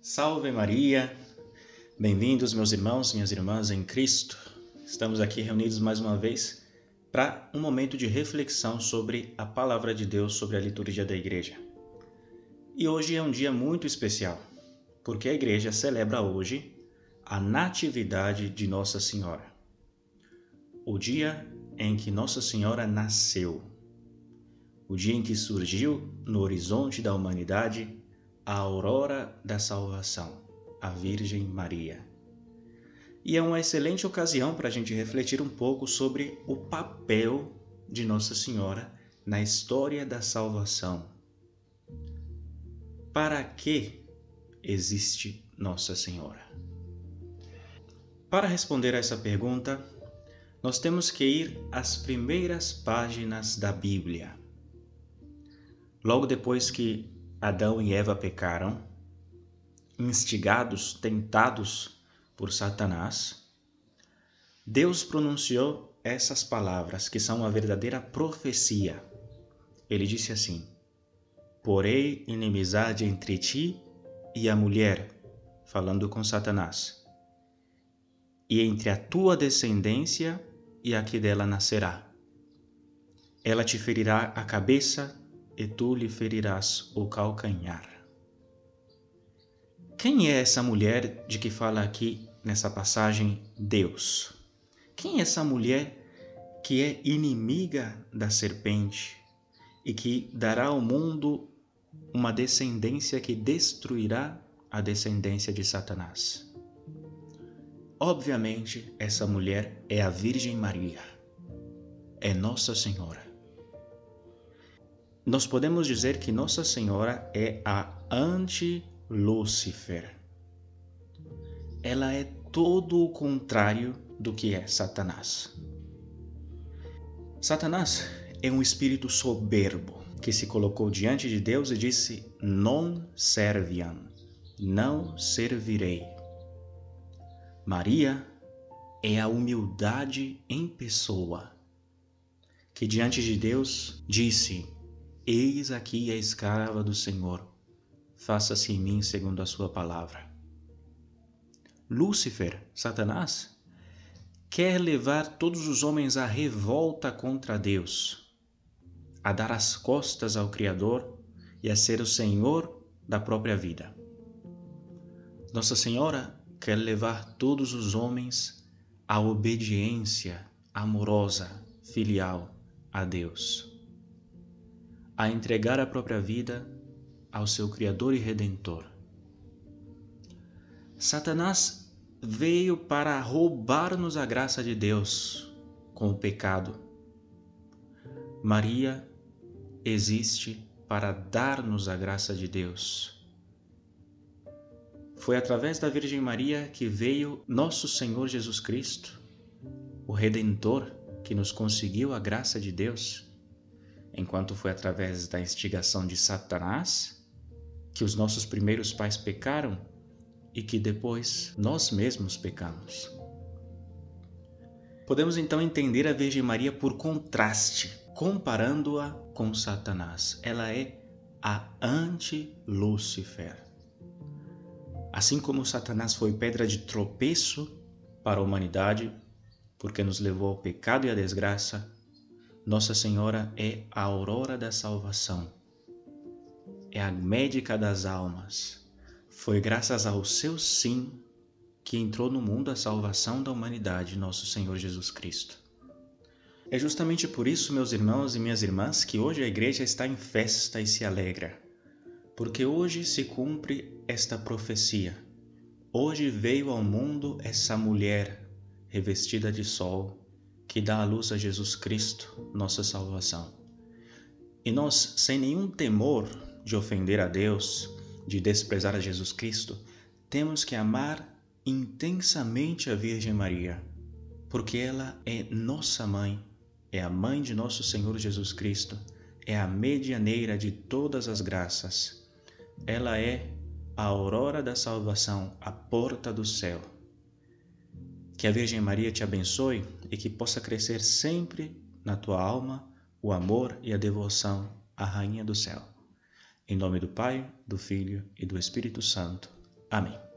Salve Maria! Bem-vindos, meus irmãos, minhas irmãs em Cristo. Estamos aqui reunidos mais uma vez para um momento de reflexão sobre a palavra de Deus, sobre a liturgia da igreja. E hoje é um dia muito especial, porque a igreja celebra hoje a Natividade de Nossa Senhora. O dia em que Nossa Senhora nasceu. O dia em que surgiu no horizonte da humanidade a aurora da salvação, a Virgem Maria. E é uma excelente ocasião para a gente refletir um pouco sobre o papel de Nossa Senhora na história da salvação. Para que existe Nossa Senhora? Para responder a essa pergunta, nós temos que ir às primeiras páginas da Bíblia. Logo depois que Adão e Eva pecaram, instigados, tentados por Satanás, Deus pronunciou essas palavras que são uma verdadeira profecia. Ele disse assim: Porei inimizade entre ti e a mulher, falando com Satanás, e entre a tua descendência e a que dela nascerá. Ela te ferirá a cabeça e tu lhe ferirás o calcanhar. Quem é essa mulher de que fala aqui nessa passagem Deus? Quem é essa mulher que é inimiga da serpente e que dará ao mundo uma descendência que destruirá a descendência de Satanás? Obviamente, essa mulher é a Virgem Maria, é Nossa Senhora nós podemos dizer que Nossa Senhora é a anti-Lúcifer. Ela é todo o contrário do que é Satanás. Satanás é um espírito soberbo que se colocou diante de Deus e disse: Non serviam, não servirei. Maria é a humildade em pessoa, que diante de Deus disse: Eis aqui a escrava do Senhor, faça-se em mim segundo a sua palavra. Lúcifer, Satanás, quer levar todos os homens à revolta contra Deus, a dar as costas ao Criador e a ser o Senhor da própria vida. Nossa Senhora quer levar todos os homens à obediência amorosa, filial a Deus a entregar a própria vida ao seu Criador e Redentor. Satanás veio para roubar-nos a graça de Deus com o pecado. Maria existe para dar-nos a graça de Deus. Foi através da Virgem Maria que veio nosso Senhor Jesus Cristo, o Redentor que nos conseguiu a graça de Deus enquanto foi através da instigação de Satanás que os nossos primeiros pais pecaram e que depois nós mesmos pecamos. Podemos então entender a Virgem Maria por contraste, comparando-a com Satanás. Ela é a anti-Lúcifer. Assim como Satanás foi pedra de tropeço para a humanidade, porque nos levou ao pecado e à desgraça, nossa Senhora é a aurora da salvação, é a médica das almas. Foi graças ao seu sim que entrou no mundo a salvação da humanidade, nosso Senhor Jesus Cristo. É justamente por isso, meus irmãos e minhas irmãs, que hoje a igreja está em festa e se alegra, porque hoje se cumpre esta profecia. Hoje veio ao mundo essa mulher revestida de sol, que dá a luz a Jesus Cristo, nossa salvação. E nós, sem nenhum temor de ofender a Deus, de desprezar a Jesus Cristo, temos que amar intensamente a Virgem Maria, porque ela é nossa mãe, é a mãe de nosso Senhor Jesus Cristo, é a medianeira de todas as graças. Ela é a aurora da salvação, a porta do céu. Que a Virgem Maria te abençoe e que possa crescer sempre na tua alma o amor e a devoção à Rainha do Céu. Em nome do Pai, do Filho e do Espírito Santo. Amém.